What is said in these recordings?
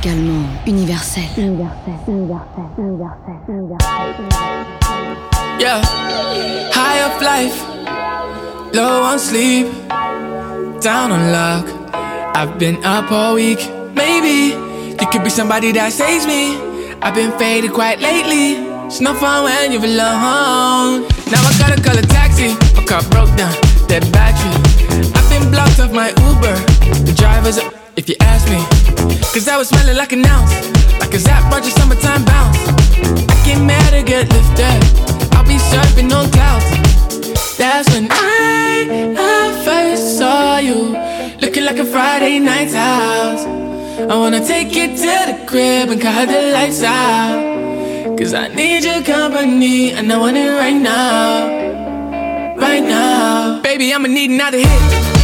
Musicalement universel. Universel, universel, universel, universel. Yeah. High up life. Low on sleep. Down on luck. I've been up all week. Maybe you could be somebody that saves me. I've been faded quite lately. It's no fun when you're alone. Now I gotta call a taxi. My car broke down, dead battery. I've been blocked off my Uber. The driver's up, if you ask me. Cause I was smelling like an ounce. Like a Zap Roger summertime bounce. I get mad to get lifted. I'll be surfing on clouds. That's when I, I first saw you. Looking like a Friday night house. I wanna take you to the crib and cut the lights out. Cause I need your company and I want it right now. Right now. Baby, I'ma need another hit.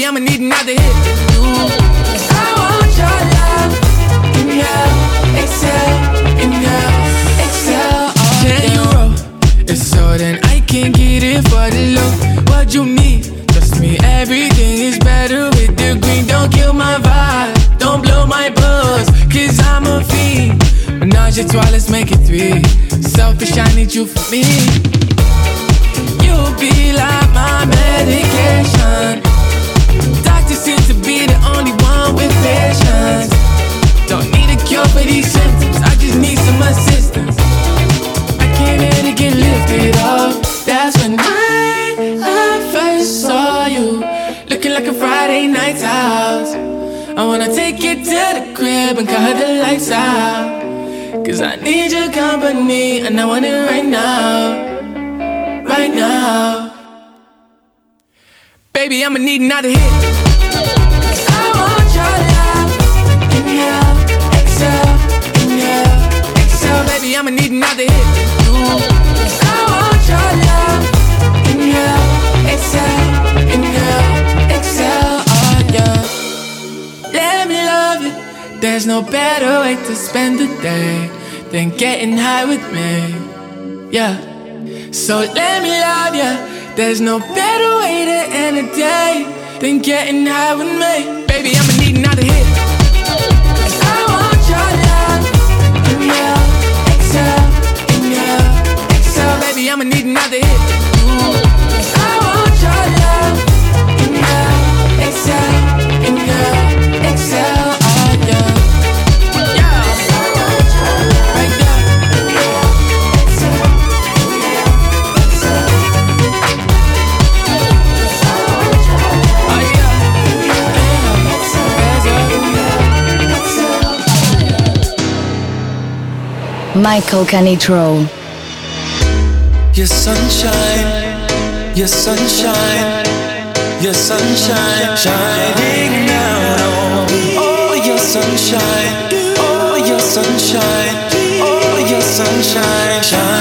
Baby, I'ma need another hit. Cause I want your love. Inhale, exhale, inhale, exhale. Can you roll? It's so then I can get it for the low. What you need? Trust me, everything is better with the green. Don't kill my vibe, don't blow my buzz, cause I'm a fiend. Menage a trois, let's make it three. Selfish, I need you for me. You'll be like my medication. Seems to be the only one with patience. Don't need a cure for these symptoms, I just need some assistance. I came here to get lifted up. That's when I, I first saw you. Looking like a Friday night's house. I wanna take you to the crib and cut the lights out. Cause I need your company and I want it right now. Right now. Baby, I'ma need another hit. Baby, I'ma need another hit. I want your love. Inhale, exhale. Oh yeah. Let me love you. There's no better way to spend the day than getting high with me. Yeah. So let me love you. There's no better way to end a day than getting high with me. Baby, I'ma need another hit. I'ma need another hit. I want your love. Inhale, exhale, inhale, exhale. Oh yeah. Yeah. Michael Canitrot. Your sunshine, your sunshine, your sunshine, shining down on me. Oh, your sunshine, oh, your sunshine, oh, your sunshine, shining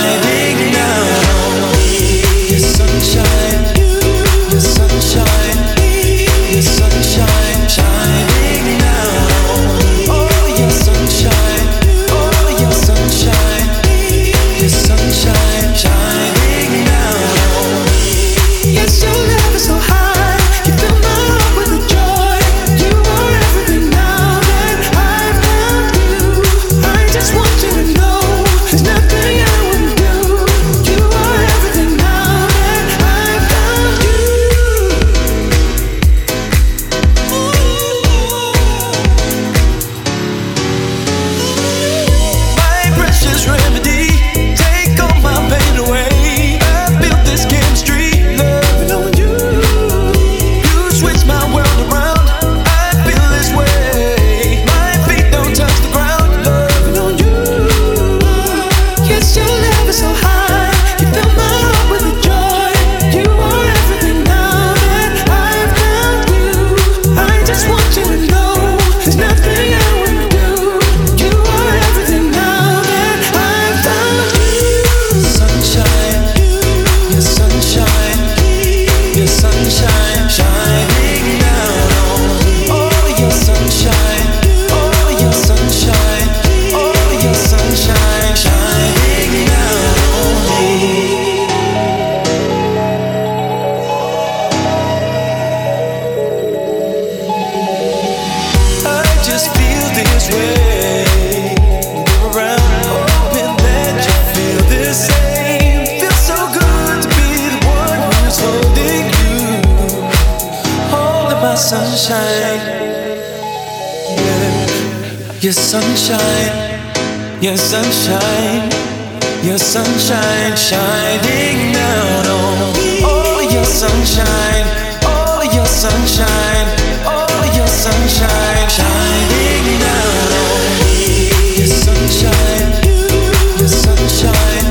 Your sunshine, your sunshine shining down on me. Oh, your sunshine, oh, your sunshine, oh, your sunshine shining down on me. Your sunshine, your sunshine,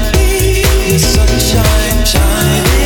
your sunshine shining.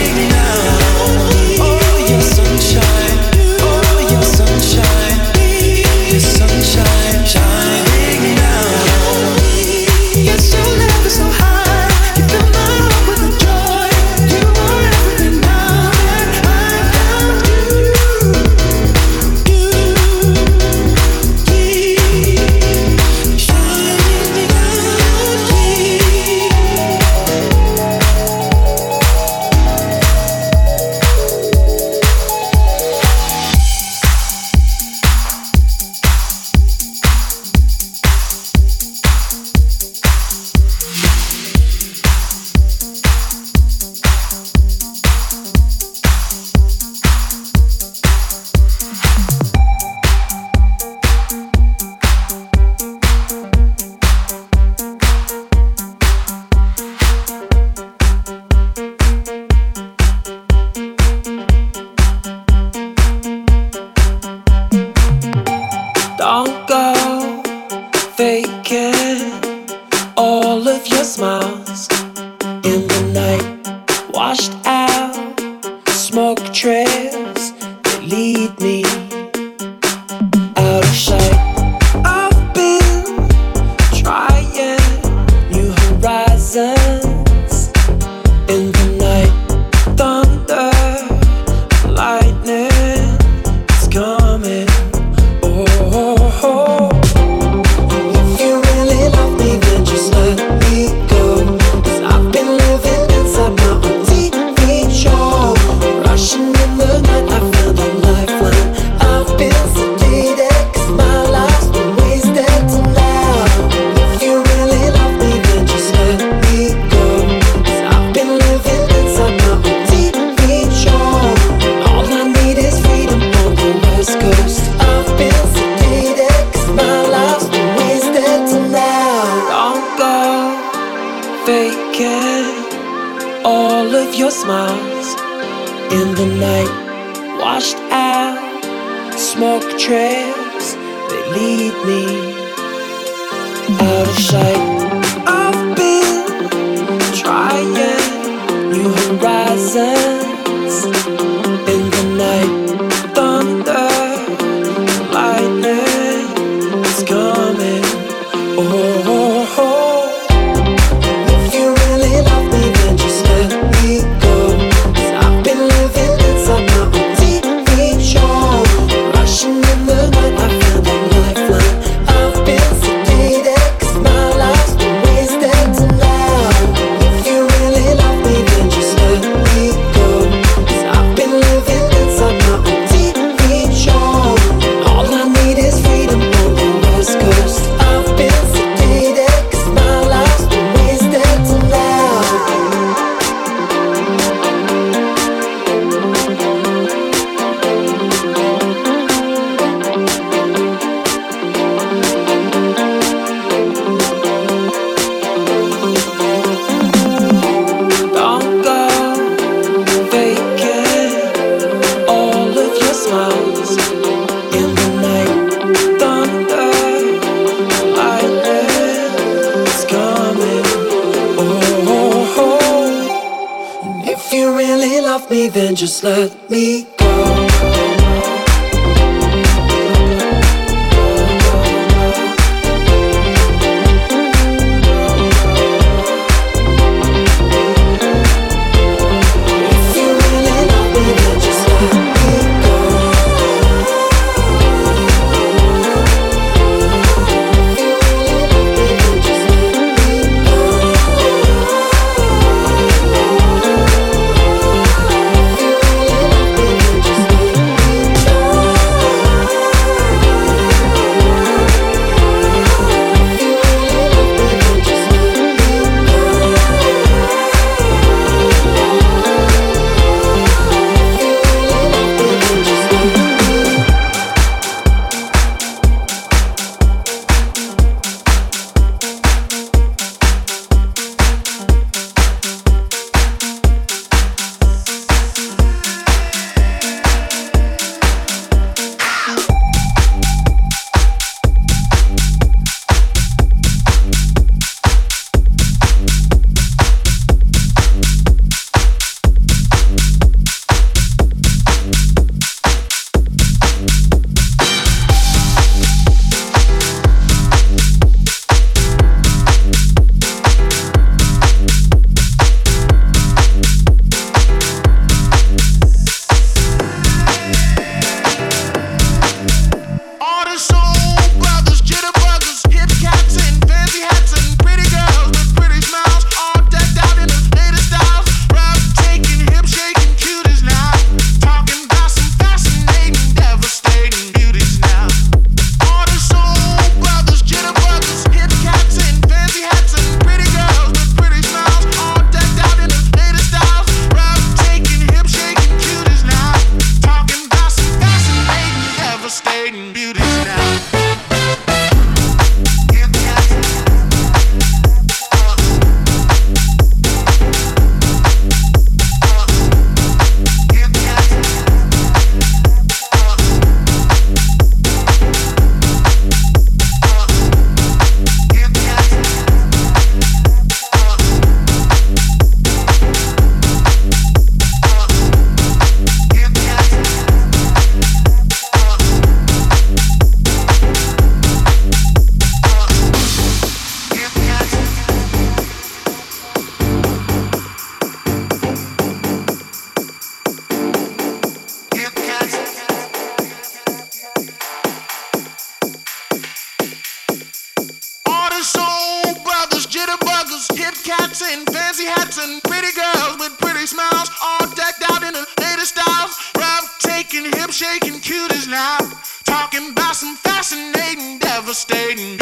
And fancy hats and pretty girls with pretty smiles, all decked out in the latest styles. Breathtaking, hip shaking cuties now. Talking about some fascinating, devastating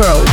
Cocanitro.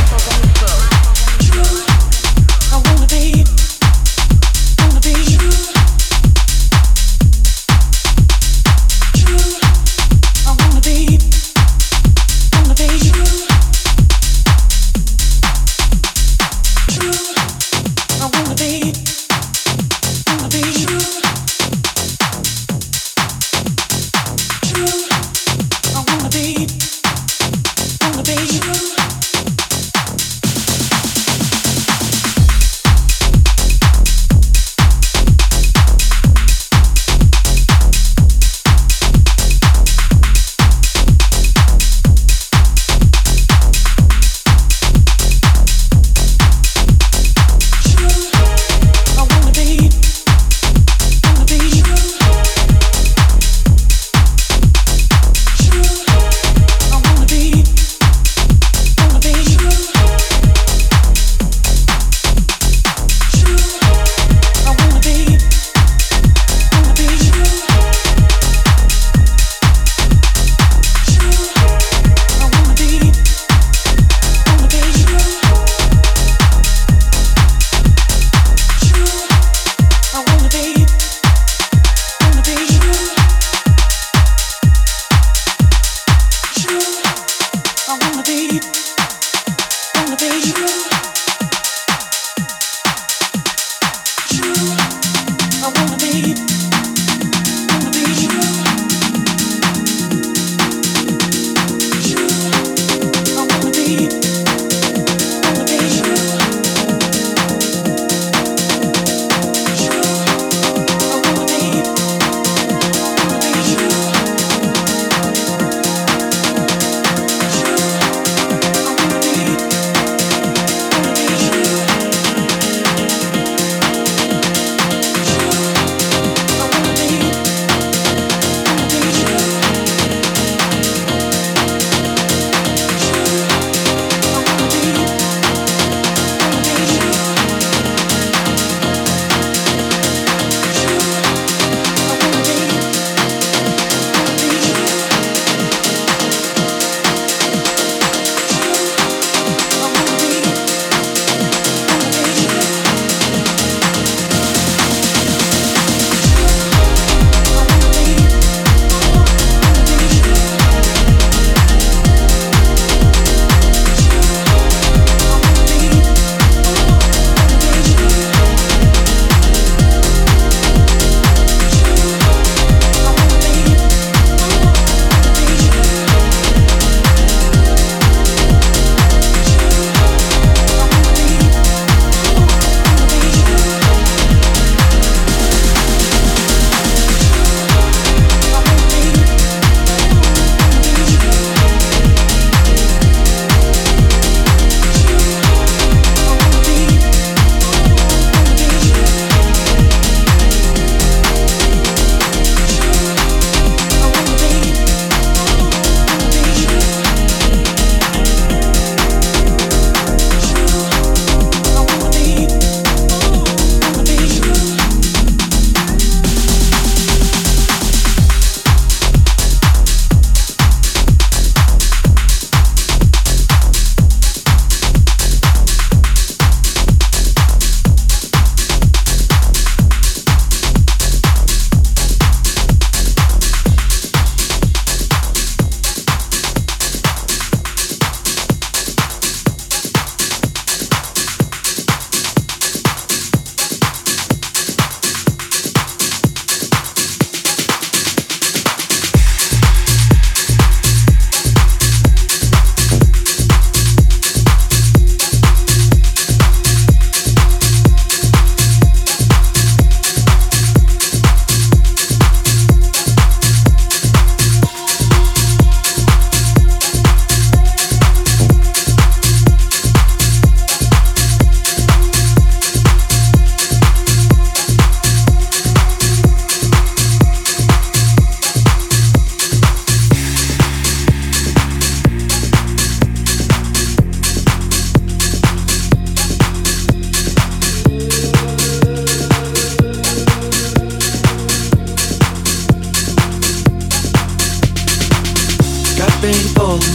She's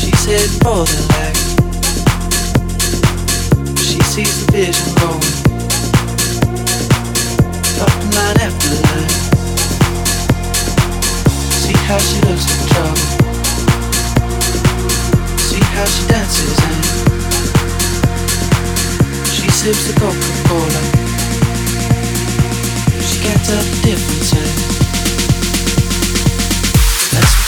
She said the than. She sees the vision growing. Line after line. See how she looks trouble. See how she dances and she sips the Coca-Cola. She can't tell.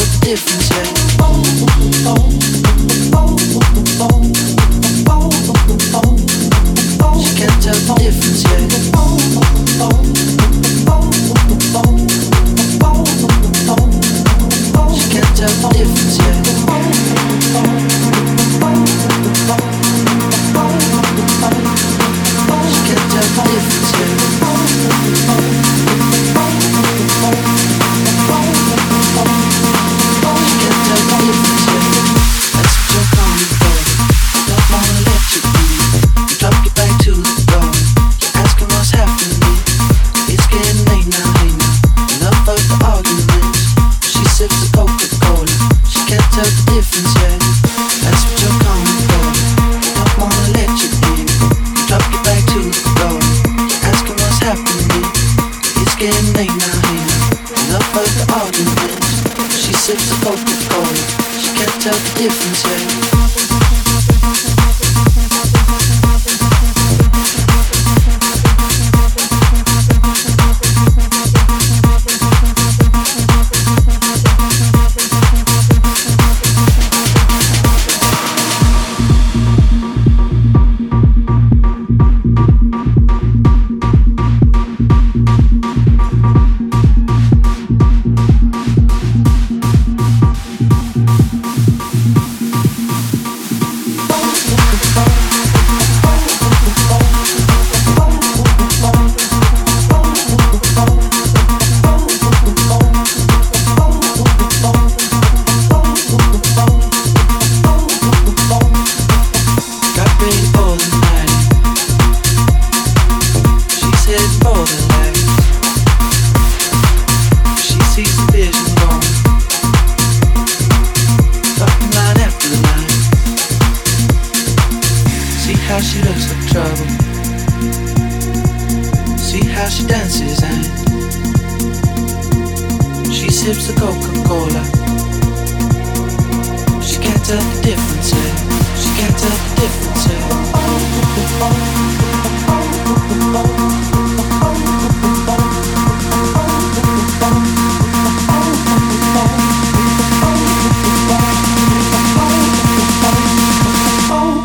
such. Oh, oh, oh, She can't tell the difference, yeah. She can't tell the difference, yeah. She can't tell the difference. difference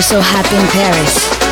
for So Happy in Paris.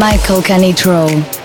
Michael Canitrot.